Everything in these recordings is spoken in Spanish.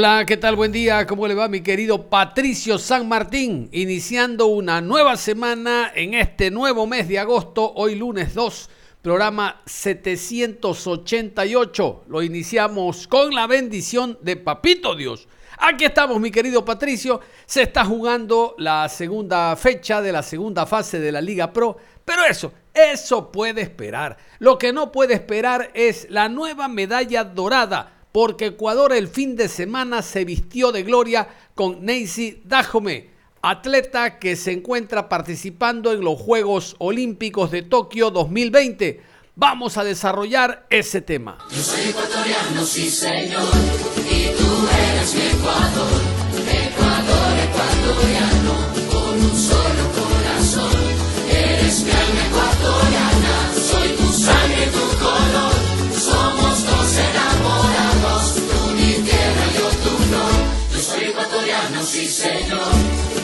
Hola, ¿qué tal? Buen día, ¿cómo le va mi querido Patricio San Martín? Iniciando una nueva semana en este nuevo mes de agosto, hoy lunes 2, programa 788. Lo iniciamos con la bendición de Papito Dios. Aquí estamos, mi querido Patricio. Se está jugando la segunda fecha de la segunda fase de la Liga Pro, pero eso, eso puede esperar. Lo que no puede esperar es la nueva medalla dorada porque Ecuador el fin de semana se vistió de gloria con Neisy Dajome, atleta que se encuentra participando en los Juegos Olímpicos de Tokio 2020. Vamos a desarrollar ese tema. Yo soy ecuatoriano, sí señor, y tú eres Ecuador, Ecuador ecuatoriano, sí señor,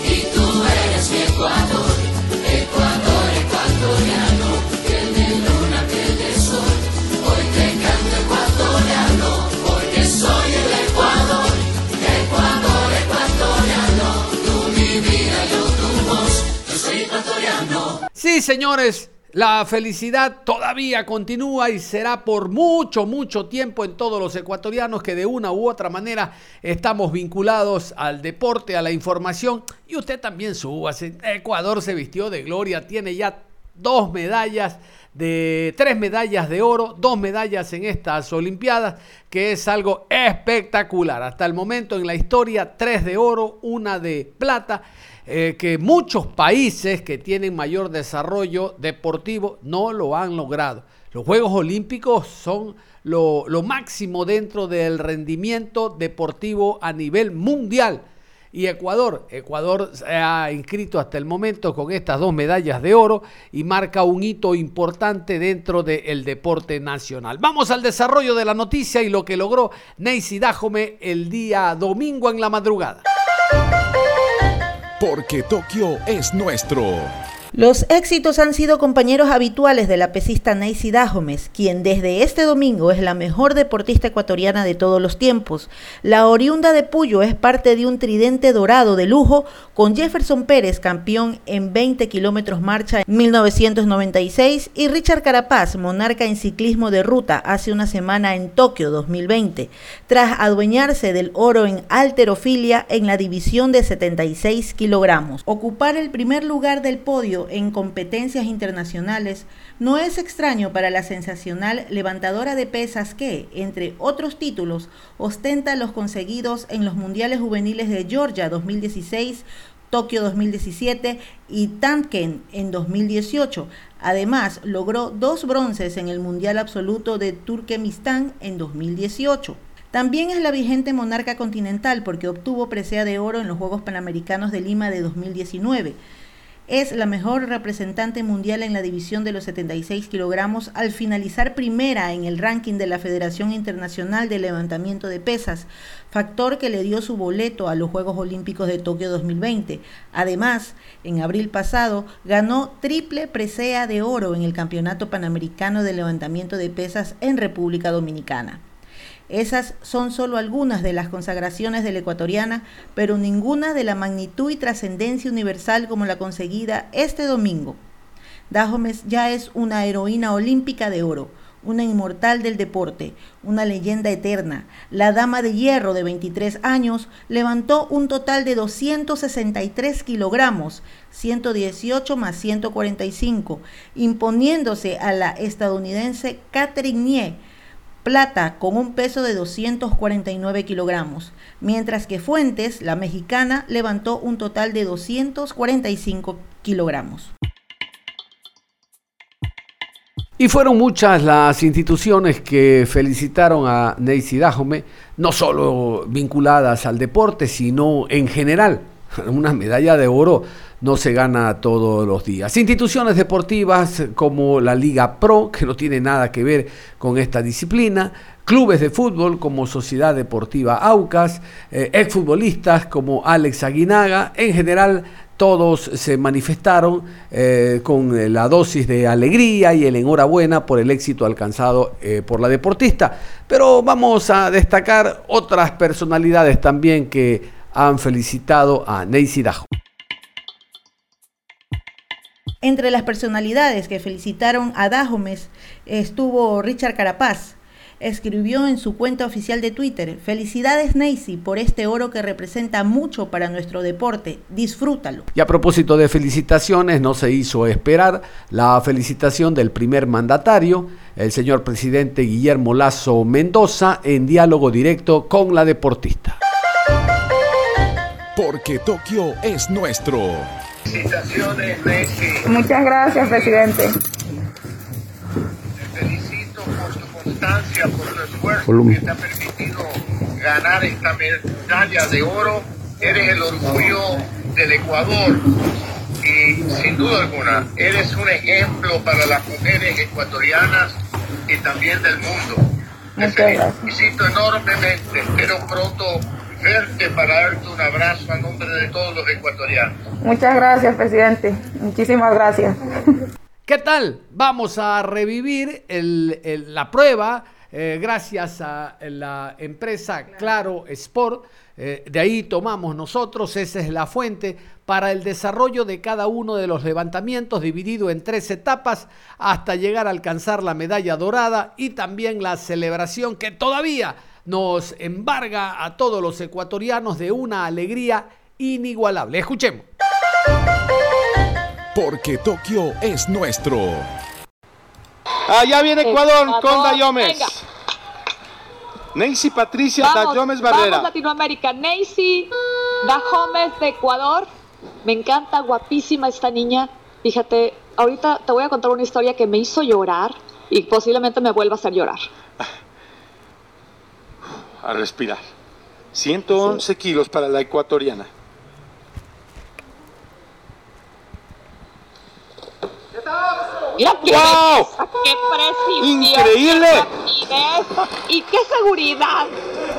y tú eres mi Ecuador, Ecuador ecuatoriano, piel de luna, piel de sol, hoy te canto ecuatoriano, porque soy el Ecuador, Ecuador ecuatoriano, tú mi vida, yo tu voz, yo soy ecuatoriano. Sí, señores, la felicidad todavía continúa y será por mucho, mucho tiempo en todos los ecuatorianos que de una u otra manera estamos vinculados al deporte, a la información. Y usted también súbase. Ecuador se vistió de gloria, tiene ya dos medallas de tres medallas de oro, dos medallas en estas Olimpiadas, que es algo espectacular. Hasta el momento en la historia, tres de oro, una de plata, eh, que muchos países que tienen mayor desarrollo deportivo no lo han logrado. Los Juegos Olímpicos son lo, máximo dentro del rendimiento deportivo a nivel mundial. Y Ecuador, Ecuador se ha inscrito hasta el momento con estas dos medallas de oro y marca un hito importante dentro del deporte nacional. Vamos al desarrollo de la noticia y lo que logró Neisy Dajome el día domingo en la madrugada. Porque Tokio es nuestro. Los éxitos han sido compañeros habituales de la pesista Neisy Dajomes, quien desde este domingo es la mejor deportista ecuatoriana de todos los tiempos. La oriunda de Puyo es parte de un tridente dorado de lujo con Jefferson Pérez, campeón en 20 kilómetros marcha en 1996, y Richard Carapaz, monarca en ciclismo de ruta hace una semana en Tokio 2020, tras adueñarse del oro en alterofilia en la división de 76 kilogramos. Ocupar el primer lugar del podio en competencias internacionales no es extraño para la sensacional levantadora de pesas que, entre otros títulos, ostenta los conseguidos en los Mundiales Juveniles de Georgia 2016, Tokio 2017 y Tanken en 2018. Además, logró dos bronces en el Mundial Absoluto de Turkmenistán en 2018. También es la vigente monarca continental porque obtuvo presea de oro en los Juegos Panamericanos de Lima de 2019 es la mejor representante mundial en la división de los 76 kilogramos al finalizar primera en el ranking de la Federación Internacional de Levantamiento de Pesas, factor que le dio su boleto a los Juegos Olímpicos de Tokio 2020. Además, en abril pasado ganó triple presea de oro en el Campeonato Panamericano de Levantamiento de Pesas en República Dominicana. Esas son solo algunas de las consagraciones de la ecuatoriana, pero ninguna de la magnitud y trascendencia universal como la conseguida este domingo. Dahomes ya es una heroína olímpica de oro, una inmortal del deporte, una leyenda eterna. La dama de hierro de 23 años levantó un total de 263 kilogramos, 118 más 145, imponiéndose a la estadounidense Catherine Nie, plata con un peso de 249 kilogramos, mientras que Fuentes, la mexicana, levantó un total de 245 kilogramos. Y fueron muchas las instituciones que felicitaron a Neisy Dajome, no solo vinculadas al deporte, sino en general. Una medalla de oro no se gana todos los días. Instituciones deportivas como la Liga Pro, que no tiene nada que ver con esta disciplina, clubes de fútbol como Sociedad Deportiva Aucas, eh, exfutbolistas como Alex Aguinaga, en general todos se manifestaron eh, con eh, la dosis de alegría y el enhorabuena por el éxito alcanzado por la deportista. Pero vamos a destacar otras personalidades también que han felicitado a Neisy Dajo. Entre las personalidades que felicitaron a Dajomes estuvo Richard Carapaz, escribió en su cuenta oficial de Twitter, felicidades Neisy por este oro que representa mucho para nuestro deporte, disfrútalo. Y a propósito de felicitaciones, no se hizo esperar la felicitación del primer mandatario, el señor presidente Guillermo Lazo Mendoza, en diálogo directo con la deportista. Porque Tokio es nuestro. Felicitaciones, Neisy. Muchas gracias, presidente. Te felicito por tu constancia, por tu esfuerzo que te ha permitido ganar esta medalla de oro. Eres el orgullo del Ecuador y sin duda alguna eres un ejemplo para las mujeres ecuatorianas y también del mundo. Te Muchas gracias. felicito enormemente. Espero pronto verte para darte un abrazo a nombre de todos los ecuatorianos. Muchas gracias, presidente. Muchísimas gracias. ¿Qué tal? Vamos a revivir el- el- la prueba eh, gracias a la empresa Claro Sport. Eh, de ahí tomamos nosotros, esa es la fuente para el desarrollo de cada uno de los levantamientos dividido en tres etapas hasta llegar a alcanzar la medalla dorada y también la celebración que todavía nos embarga a todos los ecuatorianos de una alegría inigualable. Escuchemos. Porque Tokio es nuestro. Allá viene Ecuador, Ecuador, con Dayomes. venga. Nancy Patricia Vamos, Dayomes vamos Barrera. Latinoamérica. Neisy Dahomes de Ecuador. Me encanta, guapísima esta niña. Fíjate, ahorita te voy a contar una historia que me hizo llorar y posiblemente me vuelva a hacer llorar. A respirar. 111 kilos para la ecuatoriana. Mira qué ¡Wow! belleza, qué precisión, ¡Increíble! y qué seguridad,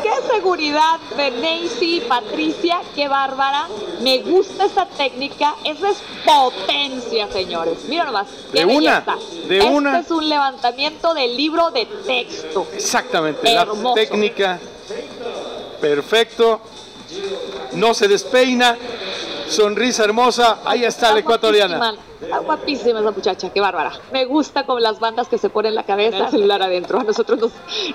qué seguridad de Neisy, Patricia, qué bárbara. Me gusta esa técnica, esa es potencia, señores. Mira nomás, qué De una, de este una. es un levantamiento del libro de texto. Exactamente, Hermoso. la técnica. Perfecto. No se despeina. Sonrisa hermosa. Ahí está la ecuatoriana. Está guapísima esa muchacha, qué bárbara. Me gusta con las bandas que se ponen en la cabeza, el celular adentro. A nosotros nos,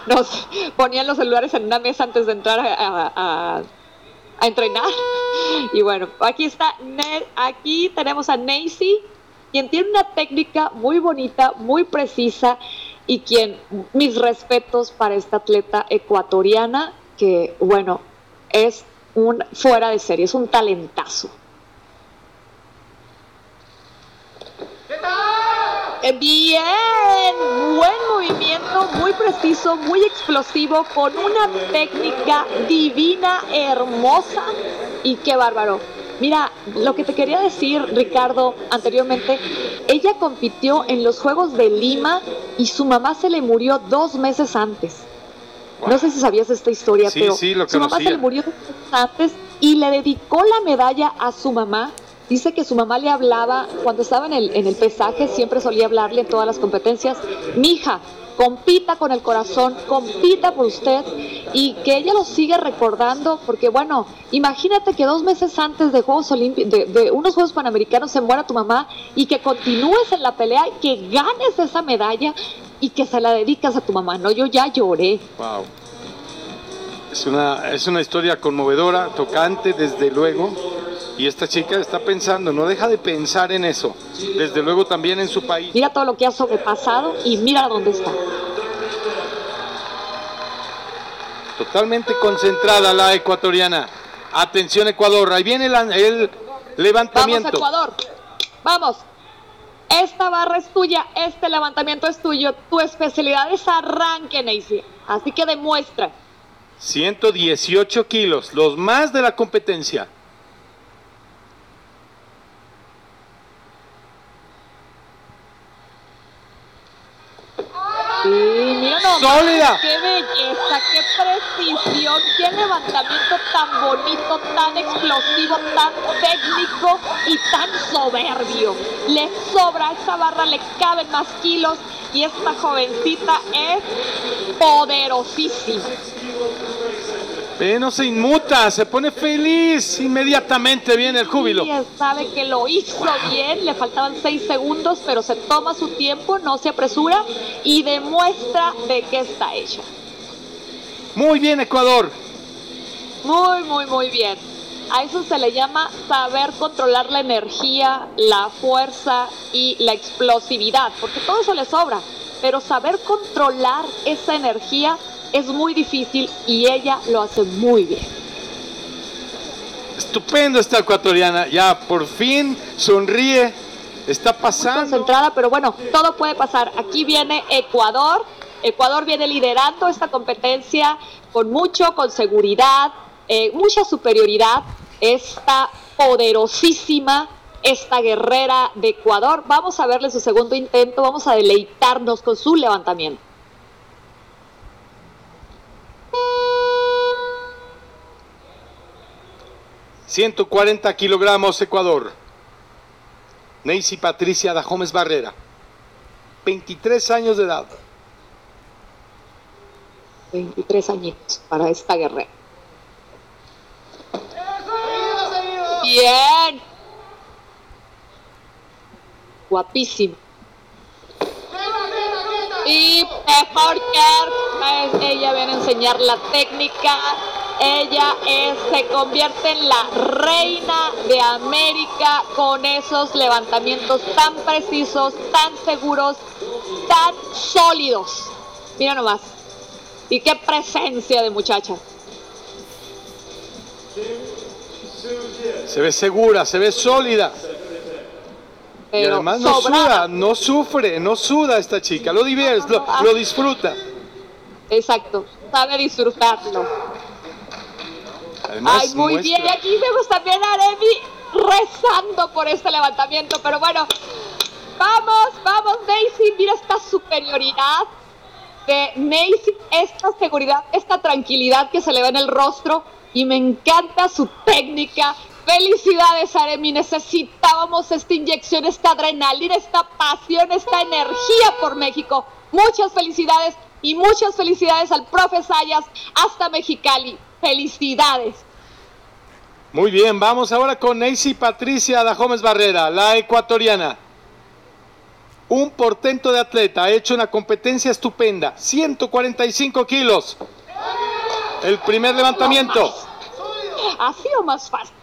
nos ponían los celulares en una mesa antes de entrar a, a- a- a entrenar. Y bueno, aquí está, aquí tenemos a Neisy, quien tiene una técnica muy bonita, muy precisa y quien, mis respetos para esta atleta ecuatoriana que, bueno, es un fuera de serie, es un talentazo. Eh, Bien, buen movimiento, muy preciso, muy explosivo, con una técnica divina, hermosa y qué bárbaro. Mira, lo que te quería decir, Ricardo, anteriormente, ella compitió en los Juegos de Lima y su mamá se le murió dos meses antes. No sé si sabías esta historia, Sí, pero sí, lo su mamá se le murió dos meses antes y le dedicó la medalla a su mamá. Dice que su mamá le hablaba, cuando estaba en el, en el pesaje, siempre solía hablarle en todas las competencias, mija, compita con el corazón, compita por usted y que ella lo sigue recordando porque bueno, imagínate que dos meses antes de Juegos Olímpicos, de, unos Juegos Panamericanos se muera tu mamá y que continúes en la pelea que ganes esa medalla. y que se la dedicas a tu mamá. No, yo ya lloré. Wow. Es una, es una historia conmovedora, tocante, desde luego. Y esta chica está pensando, no deja de pensar en eso. Desde luego también en su país. Mira todo lo que ha sobrepasado y mira dónde está. Totalmente concentrada la ecuatoriana. Atención Ecuador, ahí viene el, el levantamiento. Vamos Ecuador, vamos. Esta barra es tuya, este levantamiento es tuyo. Tu especialidad es arranque, Neisy. Así que demuestra. 118 kilos, los más de la competencia. Sí, mira nomás, ¡Qué belleza, qué precisión, qué levantamiento tan bonito, tan explosivo, tan técnico y tan soberbio! Le sobra esa barra, le caben más kilos y esta jovencita es poderosísima. No se inmuta, se pone feliz. Inmediatamente viene el júbilo. Sí, sabe que lo hizo bien, le faltaban seis segundos, pero se toma su tiempo, no se apresura y demuestra de qué está hecha. Muy bien, Ecuador. Muy, muy, muy bien. A eso se le llama saber controlar la energía, la fuerza y la explosividad, porque todo eso le sobra, pero saber controlar esa energía es muy difícil y ella lo hace muy bien. Estupendo esta ecuatoriana. Ya por fin sonríe. Está Muy pasando. concentrada, pero bueno, todo puede pasar. Aquí viene Ecuador. Ecuador viene liderando esta competencia con mucho, con seguridad, eh, mucha superioridad. Esta poderosísima, esta guerrera de Ecuador. Vamos a verle su segundo intento, vamos a deleitarnos con su levantamiento. 140 kilogramos Ecuador. Neisy Patricia Dajomes Barrera. 23 años de edad. 23 añitos para esta guerrera. Bien. Guapísimo. Y mejor que ella viene a enseñar la técnica. Ella es- se convierte en la reina de América con esos levantamientos tan precisos, tan seguros, tan sólidos. Mira nomás. Y qué presencia de muchacha. Se ve segura, se ve sólida. Y Pero además no sobrada. suda, no sufre, no suda esta chica. Lo divierte, lo, Ah. lo disfruta. Exacto. Sabe disfrutarlo. Además, Ay, muy muestra- bien. Y aquí vemos también a Aremi rezando por este levantamiento. Pero bueno, vamos, vamos, Daisy. Mira esta superioridad de Macy, esta seguridad, esta tranquilidad que se le ve en el rostro. Y me encanta su técnica. Felicidades, Aremi. Necesitábamos esta inyección, esta adrenalina, esta pasión, esta energía por México. Muchas felicidades y muchas felicidades al profe Sayas hasta Mexicali. Felicidades. Muy bien, vamos ahora con Neisy Patricia Dajomes Barrera, la ecuatoriana. Un portento de atleta, ha hecho una competencia estupenda, 145 kilos. El primer levantamiento, Ha sido más fácil.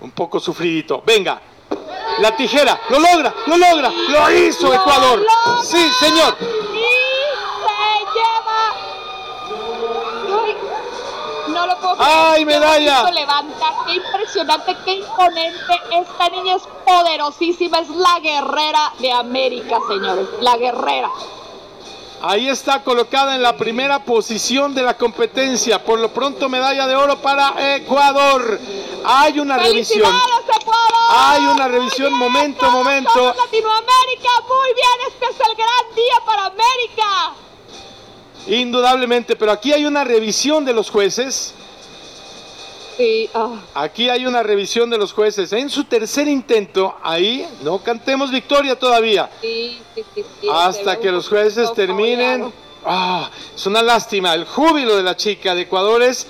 un poco sufridito. Venga, la tijera, lo logra, lo logra, lo hizo ¡Lo Ecuador. Sí, señor. ¡Ay, Qué medalla! bonito levanta, qué impresionante, qué imponente. Esta niña es poderosísima, es la guerrera de América, señores. La guerrera. Ahí está colocada en la primera posición de la competencia. Por lo pronto medalla de oro para Ecuador. Hay una revisión. Hay una revisión, bien, momento, momento. Latinoamérica, muy bien, este es el gran día para América. Indudablemente, pero aquí hay una revisión de los jueces. Sí, ah, Aquí hay una revisión de los jueces. En su tercer intento, ahí no cantemos victoria todavía. sí, sí, sí, sí, Hasta que los jueces terminen. Ah, es una lástima. El júbilo de la chica de Ecuador es.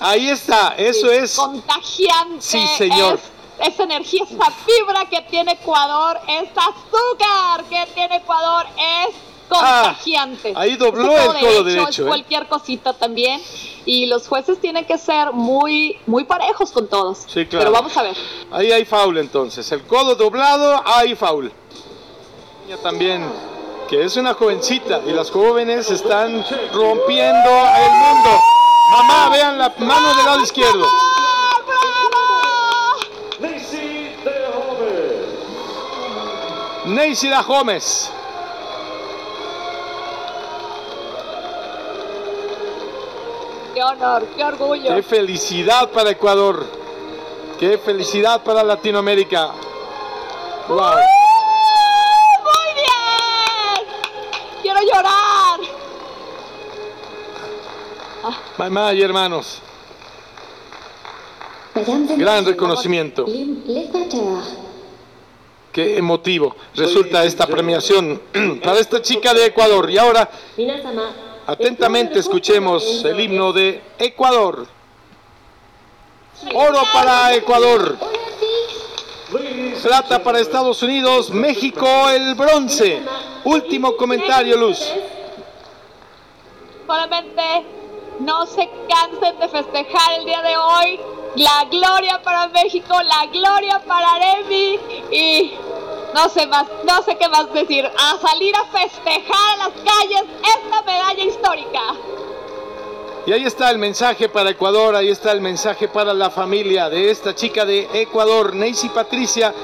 Ahí está, eso es. Contagiante. Sí, señor. es esa energía, esa fibra que tiene Ecuador, ese azúcar que tiene Ecuador es contagiante. Ah, ahí dobló el codo derecho, ¿eh? cualquier cosita también. Y los jueces tienen que ser muy, muy parejos con todos. Sí, claro. Pero vamos a ver. Ahí hay foul entonces. El codo doblado, hay foul. Ella también, que es una jovencita y las jóvenes están rompiendo el mundo. Mamá, vean la mano del lado izquierdo. Neisida Gómez. Qué orgullo. Qué felicidad para Ecuador. Qué felicidad para Latinoamérica. Wow. Muy bien. Quiero llorar. Mamá y hermanos. Gran reconocimiento. Qué emotivo resulta esta premiación para esta chica de Ecuador. Y ahora, atentamente escuchemos el himno de Ecuador. Oro para Ecuador. Plata para Estados Unidos. México el bronce. Último comentario, Luz. Solamente no se cansen de festejar el día de hoy. La gloria para México, la gloria para Aremi y no sé más, no sé qué más decir. A salir a festejar a las calles esta medalla histórica. Y ahí está el mensaje para Ecuador, ahí está el mensaje para la familia de esta chica de Ecuador, Neisy Patricia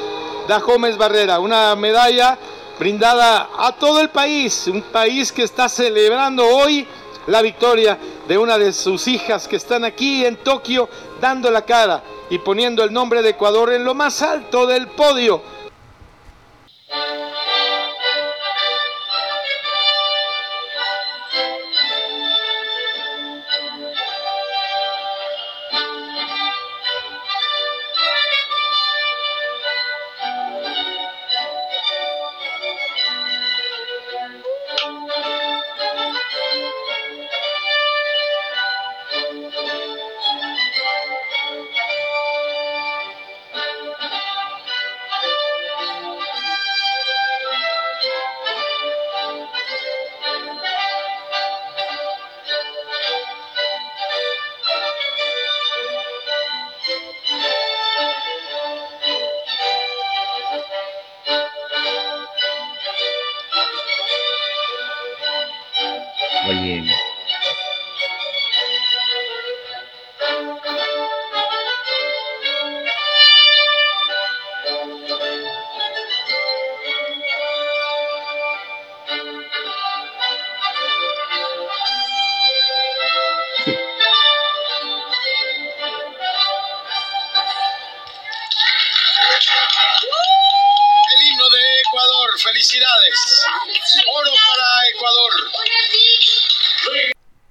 Dajómez Barrera. Una medalla brindada a todo el país, un país que está celebrando hoy la victoria de una de sus hijas que están aquí en Tokio dando la cara y poniendo el nombre de Ecuador en lo más alto del podio. Felicidades. Oro para Ecuador.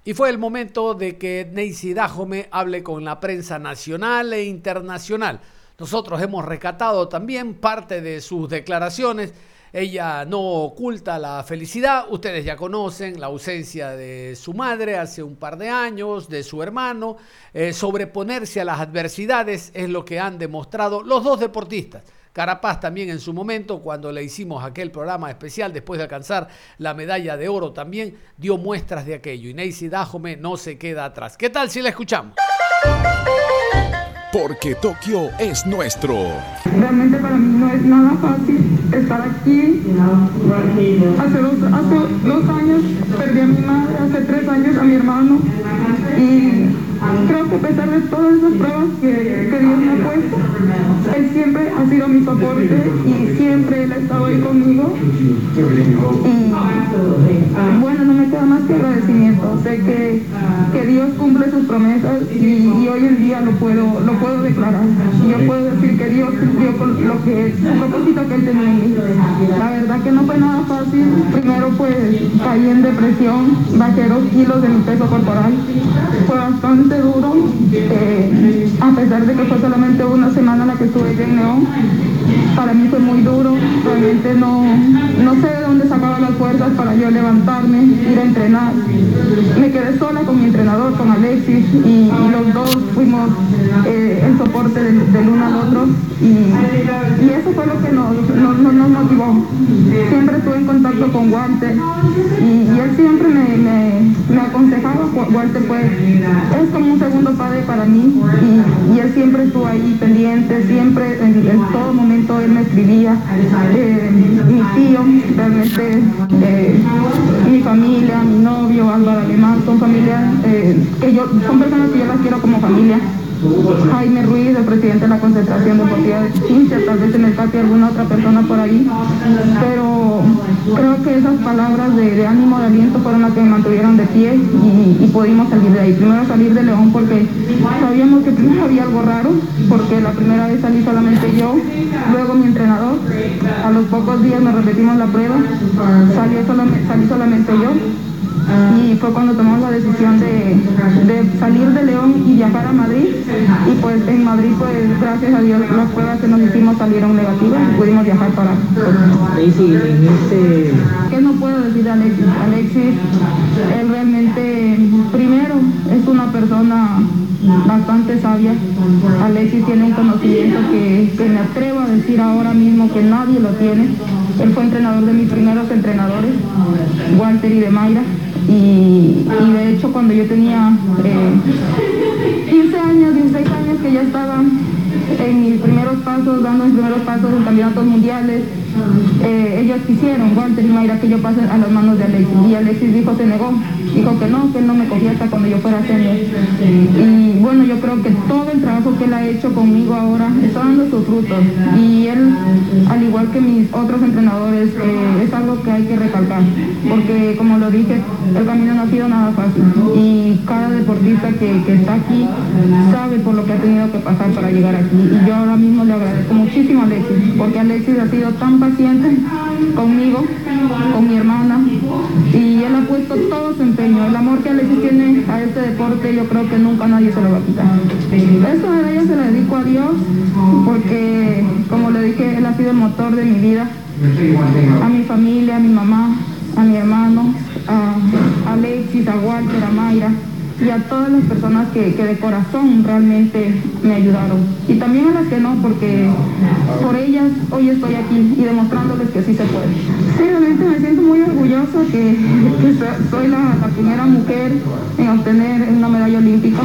Y fue el momento de que Neisy Dajome hable con la prensa nacional e internacional. Nosotros hemos recatado también parte de sus declaraciones. Ella no oculta la felicidad. Ustedes ya conocen la ausencia de su madre hace un par de años, de su hermano. Eh, sobreponerse a las adversidades es lo que han demostrado los dos deportistas. Carapaz también en su momento, cuando le hicimos aquel programa especial después de alcanzar la medalla de oro, también dio muestras de aquello. Y Neisy Dajome no se queda atrás. ¿Qué tal si la escuchamos? Porque Tokio es nuestro. Realmente para mí no es nada fácil estar aquí. Hace dos, hace dos años perdí a mi madre, hace tres años a mi hermano. A pesar de todas esas pruebas que, Dios me ha puesto, Él siempre ha sido mi soporte y siempre Él ha estado ahí conmigo. Y bueno, no me queda más que agradecimiento. Sé que, que Dios cumple sus promesas y, hoy en día lo puedo, lo puedo declarar. Yo puedo decir que Dios cumplió con lo que el propósito que Él tenía en mí. La verdad que no fue nada fácil. Primero pues caí en depresión, bajé dos kilos de mi peso corporal. Fue bastante duro, eh, a pesar de que fue solamente una semana la que estuve en León. Para mí fue muy duro, realmente no, no sé de dónde sacaba las fuerzas para yo levantar levantarme, ir a entrenar. Me quedé sola con mi entrenador, con Alexis, y, los dos fuimos eh, el soporte del, uno al otro. Y, eso fue lo que nos, motivó. Siempre estuve en contacto con Walter y, él siempre me, aconsejaba. Walter fue, es como un segundo padre para mí y, él siempre estuvo ahí pendiente, siempre en, todo momento él me escribía. Eh, mi tío, realmente eh, mi familia, mi novio, Álvaro Alemán, son familias eh, que yo, son personas que yo las quiero como familia. Jaime Ruiz, el presidente de la Concentración Deportiva de Chincha, tal vez se me escape alguna otra persona por ahí, pero creo que esas palabras de, ánimo, de aliento fueron las que me mantuvieron de pie y, pudimos salir de ahí. Primero salir de León porque sabíamos que primero había algo raro, porque la primera vez salí solamente yo, luego mi entrenador, a los pocos días nos repetimos la prueba, salí solamente yo y fue cuando tomamos la decisión de, salir de León y viajar a Madrid y pues en Madrid pues gracias a Dios las pruebas que nos hicimos salieron negativas y pudimos viajar para ¿Qué no puedo decir de Alexis? Alexis, él realmente primero es una persona bastante sabia. Alexis tiene un conocimiento que, que me atrevo a decir ahora mismo que nadie lo tiene. Él fue entrenador de mis primeros entrenadores, Walter y de Mayra. Y, de hecho cuando yo tenía 15 eh, años, 16 años que ya estaba en mis primeros pasos, dando mis primeros pasos en campeonatos mundiales, eh, ellos quisieron, Walter y Mayra, que yo pase a las manos de Alexis. Y Alexis dijo, se negó, dijo que no, que él no me cogía cuando yo fuera senior. Y bueno, yo creo que todo el trabajo que él ha hecho conmigo ahora está dando sus frutos. Y él, al igual que mis otros entrenadores, eh, es algo que hay que recalcar. Porque como lo dije, el camino no ha sido nada fácil. Y cada deportista que, que está aquí sabe por lo que ha tenido que pasar para llegar aquí. Y yo ahora mismo le agradezco muchísimo a Alexis, porque Alexis ha sido tan paciente conmigo, con mi hermana, y él ha puesto todo su empeño. El amor que Alexis tiene a este deporte, yo creo que nunca nadie se lo va a quitar. Esta medalla se la dedico a Dios, porque, como le dije, él ha sido el motor de mi vida, a mi familia, a mi mamá, a mi hermano, a Alexis, a Walter, a Mayra y a todas las personas que, de corazón realmente me ayudaron. Y también a las que no, porque por ellas hoy estoy aquí y demostrándoles que sí se puede. Sí, realmente me siento muy orgullosa que, soy la, primera mujer en obtener una medalla olímpica.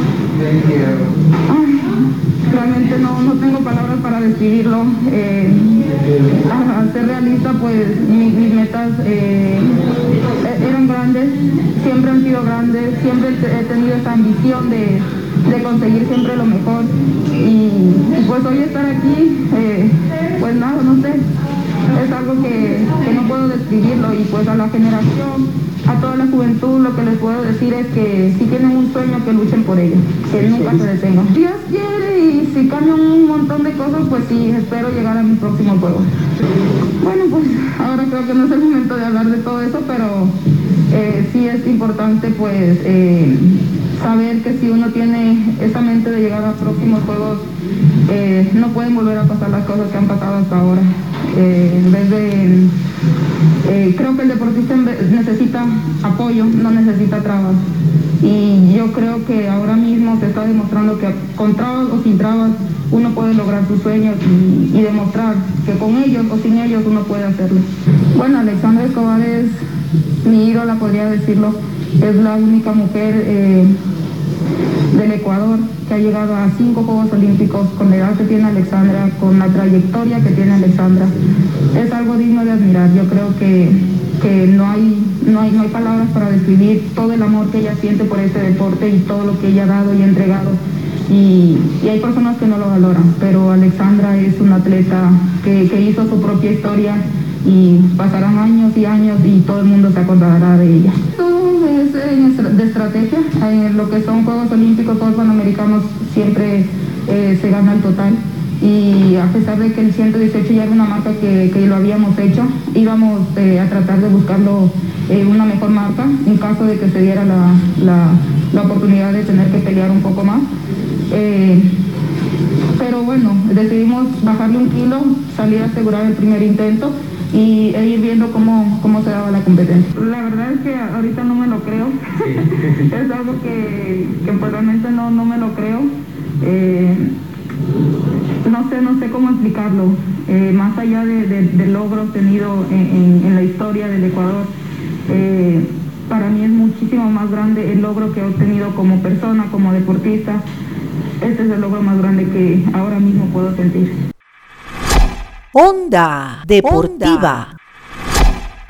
realmente no, tengo palabras para describirlo. Eh, al ser realista, pues mis metas eh, grandes, siempre han sido grandes, siempre he tenido esa ambición de, conseguir siempre lo mejor. Y, pues hoy estar aquí, eh, pues nada, no sé, es algo que, no puedo describirlo y pues a la generación, a toda la juventud lo que les puedo decir es que si tienen un sueño que luchen por ello, que nunca se detengan. Dios quiere y si cambian un montón de cosas, pues sí, espero llegar a mi próximo juego. Bueno, pues ahora creo que no es el momento de hablar de todo eso, pero eh, sí es importante pues eh, saber que si uno tiene esa mente de llegar a próximos juegos, eh, no pueden volver a pasar las cosas que han pasado hasta ahora. en vez de, creo que el deportista necesita apoyo, no necesita trabas. Y yo creo que ahora mismo se está demostrando que con trabas o sin trabas uno puede lograr sus sueños y, demostrar que con ellos o sin ellos uno puede hacerlo. Bueno, Alexandra Escobar es mi ídola, podría decirlo, es la única mujer eh, del Ecuador que ha llegado a cinco Juegos Olímpicos con la edad que tiene Alexandra, con la trayectoria que tiene Alexandra. Es algo digno de admirar. Yo creo que, no, hay, no, hay, no hay palabras para describir todo el amor que ella siente por este deporte y todo lo que ella ha dado y entregado. Y, hay personas que no lo valoran, pero Alexandra es una atleta que, que hizo su propia historia y pasarán años y años y todo el mundo se acordará de ella. Todo es de estrategia, en lo que son Juegos Olímpicos, Juegos Panamericanos, siempre eh, se gana el total. Y a pesar de que el 118 ya era una marca que, lo habíamos hecho, íbamos eh, a tratar de buscarlo eh, una mejor marca en caso de que se diera la, oportunidad de tener que pelear un poco más. pero bueno, decidimos bajarle un kilo, salir a asegurar el primer intento y e ir viendo cómo, cómo se daba la competencia. La verdad es que ahorita no me lo creo. es algo que, que pues realmente no, no me lo creo. Eh, no sé, no sé cómo explicarlo. Eh, más allá de, de, de logro obtenido en, en, en, la historia del Ecuador, eh, para mí es muchísimo más grande el logro que he obtenido como persona, como deportista. Este es el logro más grande que ahora mismo puedo sentir. Onda Deportiva.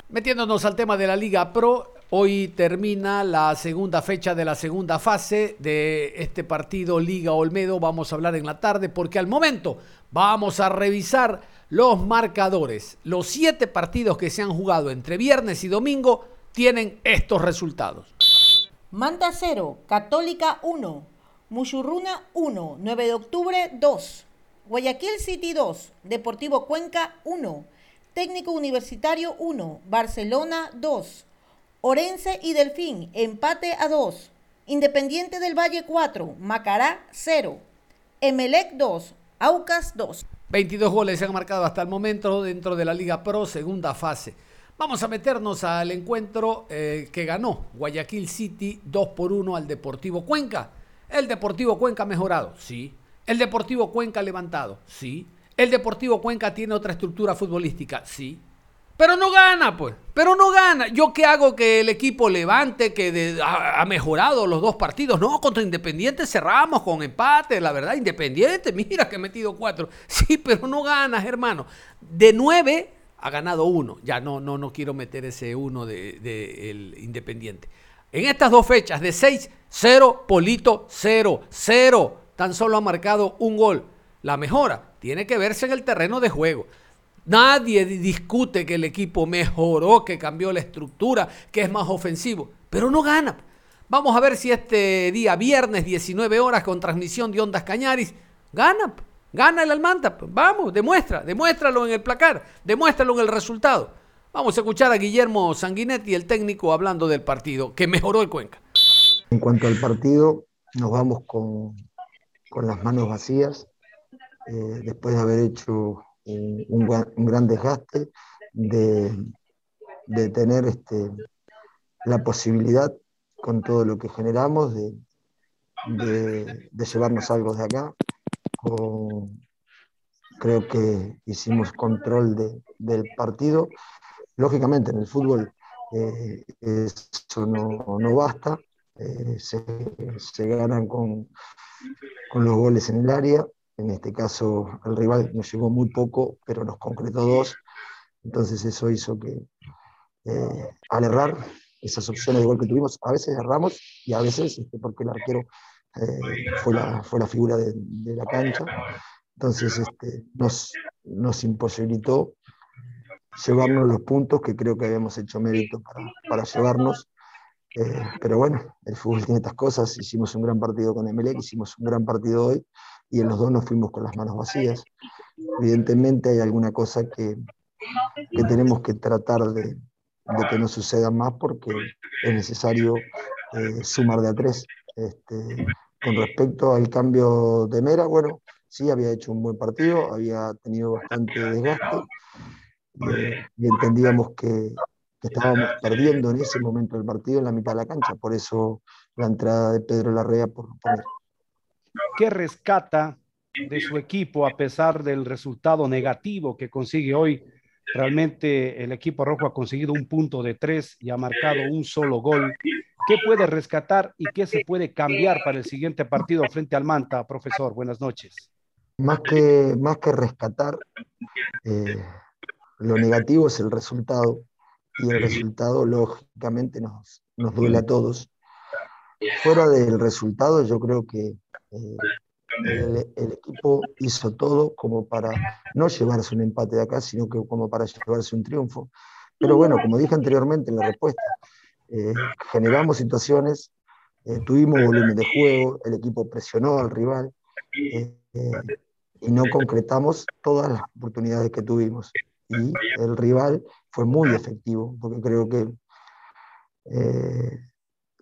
Metiéndonos al tema de la Liga Pro, hoy termina la segunda fecha de la segunda fase de este partido Liga Olmedo. Vamos a hablar en la tarde porque al momento vamos a revisar los marcadores. Los siete partidos que se han jugado entre viernes y domingo tienen estos resultados. Manta 0, Católica 1, Muchurruna 1, 9 de octubre 2, Guayaquil City 2, Deportivo Cuenca 1, Técnico Universitario 1, Barcelona 2, Orense y Delfín, empate a 2, Independiente del Valle 4, Macará 0, Emelec 2, Aucas 2. 22 goles se han marcado hasta el momento dentro de la Liga Pro, segunda fase. Vamos a meternos al encuentro eh, que ganó Guayaquil City 2 por 1 al Deportivo Cuenca. El Deportivo Cuenca ha mejorado, sí. El Deportivo Cuenca ha levantado, sí. El Deportivo Cuenca tiene otra estructura futbolística, sí. Pero no gana, pues. Pero no gana. ¿Yo qué hago que el equipo levante, que ha, ha, mejorado los dos partidos? No, contra Independiente cerramos con empate, la verdad. Independiente, mira que he metido cuatro. Sí, pero no ganas, hermano. De nueve ha ganado uno. Ya no, no, no quiero meter ese uno del de, el Independiente. En estas dos fechas, de 6, 0, Polito, 0, 0. Tan solo ha marcado un gol. La mejora tiene que verse en el terreno de juego. Nadie discute que el equipo mejoró, que cambió la estructura, que es más ofensivo, pero no gana. Vamos a ver si este día, viernes, 19 horas, con transmisión de Ondas Cañaris, gana. Gana el Almanta. Vamos, demuestra, demuéstralo en el placar, demuéstralo en el resultado. Vamos a escuchar a Guillermo Sanguinetti, el técnico, hablando del partido, que mejoró el Cuenca. En cuanto al partido, nos vamos con, con las manos vacías, eh, después de haber hecho un, gran desgaste, de, tener este, la posibilidad, con todo lo que generamos, de, llevarnos algo de acá. Creo que hicimos control de, del partido. Lógicamente, en el fútbol eh, eso no, no basta, eh, se, se, ganan con, con, los goles en el área. En este caso, el rival nos llegó muy poco, pero nos concretó dos. Entonces, eso hizo que eh, al errar esas opciones de gol que tuvimos, a veces erramos y a veces, este, porque el arquero fue, la, fue la figura de, de la cancha. Entonces, este, nos, nos imposibilitó llevarnos los puntos que creo que habíamos hecho mérito para, para llevarnos. Eh, pero bueno, el fútbol tiene estas cosas. Hicimos un gran partido con Emelec, hicimos un gran partido hoy y en los dos nos fuimos con las manos vacías. Evidentemente hay alguna cosa que, que tenemos que tratar de, que no suceda más porque es necesario eh, sumar de a tres. Este, con respecto al cambio de Mera, bueno, sí había hecho un buen partido, había tenido bastante desgaste eh, y entendíamos que, que, estábamos perdiendo en ese momento el partido en la mitad de la cancha, por eso la entrada de Pedro Larrea por. ¿Qué rescata de su equipo a pesar del resultado negativo que consigue hoy? Realmente el equipo rojo ha conseguido un punto de tres y ha marcado un solo gol. ¿Qué puede rescatar y qué se puede cambiar para el siguiente partido frente al Manta, profesor? Buenas noches. Más que, más que rescatar, eh, lo negativo es el resultado y el resultado lógicamente nos, nos duele a todos. Fuera del resultado yo creo que eh, el, el, equipo hizo todo como para no llevarse un empate de acá, sino que como para llevarse un triunfo. Pero bueno, como dije anteriormente en la respuesta, eh, generamos situaciones, eh, tuvimos volumen de juego, el equipo presionó al rival eh, y no concretamos todas las oportunidades que tuvimos y el rival fue muy efectivo, porque creo que eh,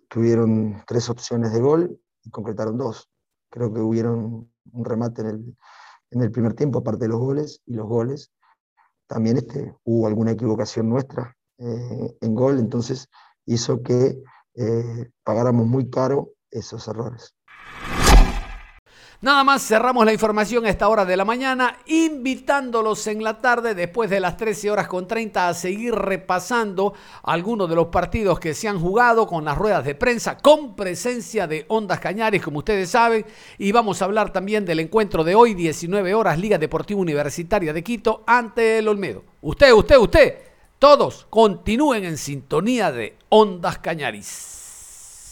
tuvieron tres opciones de gol y concretaron dos. Creo que hubieron un remate en el, en el primer tiempo, aparte de los goles y los goles. También este, hubo alguna equivocación nuestra eh, en gol, entonces hizo que eh, pagáramos muy caro esos errores. Nada más cerramos la información a esta hora de la mañana, invitándolos en la tarde, después de las 13 horas con 30, a seguir repasando algunos de los partidos que se han jugado con las ruedas de prensa, con presencia de Ondas Cañares, como ustedes saben. Y vamos a hablar también del encuentro de hoy, 19 horas, Liga Deportiva Universitaria de Quito, ante el Olmedo. Usted, usted, usted, todos continúen en sintonía de Ondas Cañaris.